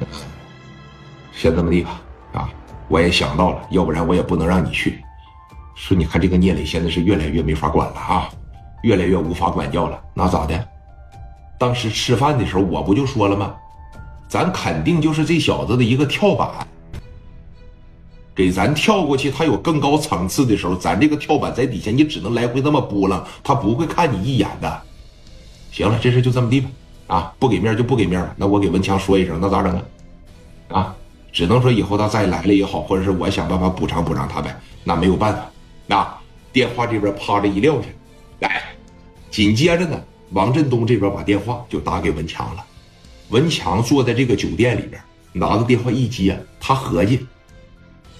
先这么地吧，啊，我也想到了，要不然我也不能让你去。说你看这个聂磊现在是越来越没法管了啊，越来越无法管教了。那咋的？当时吃饭的时候我不就说了吗？咱肯定就是这小子的一个跳板，给咱跳过去，他有更高层次的时候，咱这个跳板在底下，你只能来回那么拨浪，他不会看你一眼的。行了，这事就这么地吧。啊，不给面就不给面了。那我给文强说一声，那咋整啊？啊，只能说以后他再来了也好，或者是我想办法补偿补偿他呗。那没有办法。那电话这边啪着一撂下，来，紧接着呢，王振东这边把电话就打给文强了。文强坐在这个酒店里边，拿着电话一接，他合计，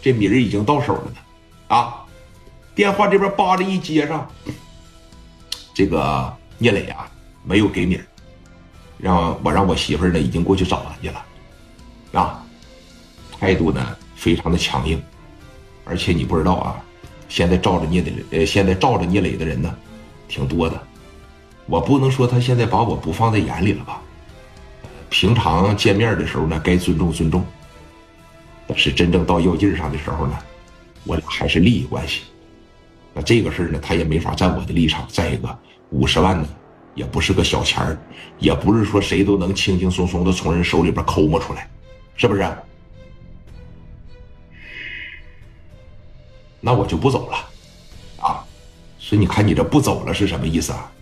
这米儿已经到手了呢。啊，电话这边叭的一接上，这个聂磊啊没有给米儿。让我让我媳妇儿呢，已经过去找他去了，啊，态度呢非常的强硬，而且你不知道啊，现在罩着聂的，呃，现在罩着聂磊的人呢，挺多的。我不能说他现在把我不放在眼里了吧？平常见面的时候呢，该尊重尊重，但是真正到要劲上的时候呢，我俩还是利益关系。那这个事呢，他也没法站我的立场。再一个，五十万呢。也不是个小钱儿，也不是说谁都能轻轻松松的从人手里边抠摸出来，是不是？那我就不走了，啊！所以你看，你这不走了是什么意思啊？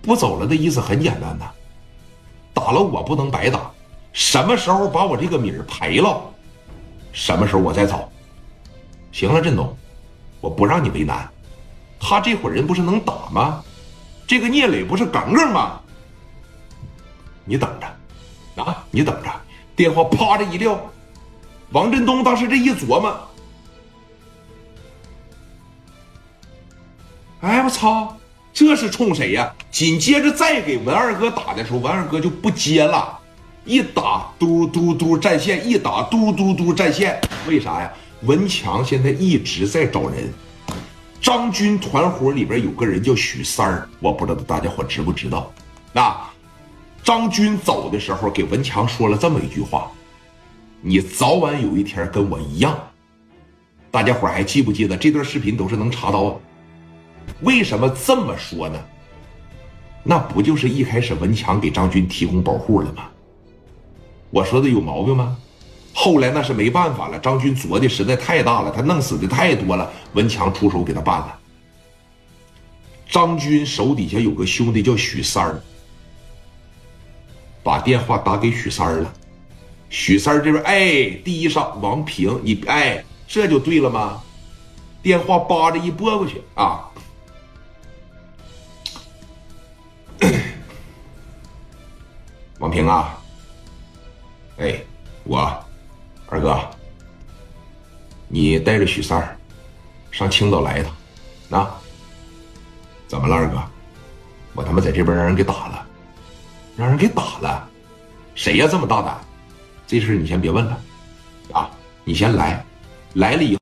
不走了的意思很简单呐，打了我不能白打，什么时候把我这个米儿赔了，什么时候我再走。行了，振东，我不让你为难，他这伙人不是能打吗？这个聂磊不是耿耿吗？你等着，啊，你等着！电话啪的一撂，王振东当时这一琢磨，哎，我操，这是冲谁呀？紧接着再给文二哥打的时候，文二哥就不接了，一打嘟嘟嘟占线，一打嘟嘟嘟占线，为啥呀？文强现在一直在找人。张军团伙里边有个人叫许三儿，我不知道大家伙知不知道。那张军走的时候给文强说了这么一句话：“你早晚有一天跟我一样。”大家伙还记不记得？这段视频都是能查到。为什么这么说呢？那不就是一开始文强给张军提供保护了吗？我说的有毛病吗？后来那是没办法了，张军作的实在太大了，他弄死的太多了，文强出手给他办了。张军手底下有个兄弟叫许三儿，把电话打给许三儿了。许三儿这边哎，第一上王平，你哎，这就对了吗？电话叭着一拨过去啊，王平啊，哎，我。二哥，你带着许三儿上青岛来一趟，啊？怎么了，二哥？我他妈在这边让人给打了，让人给打了，谁呀？这么大胆？这事你先别问了，啊？你先来，来了以后。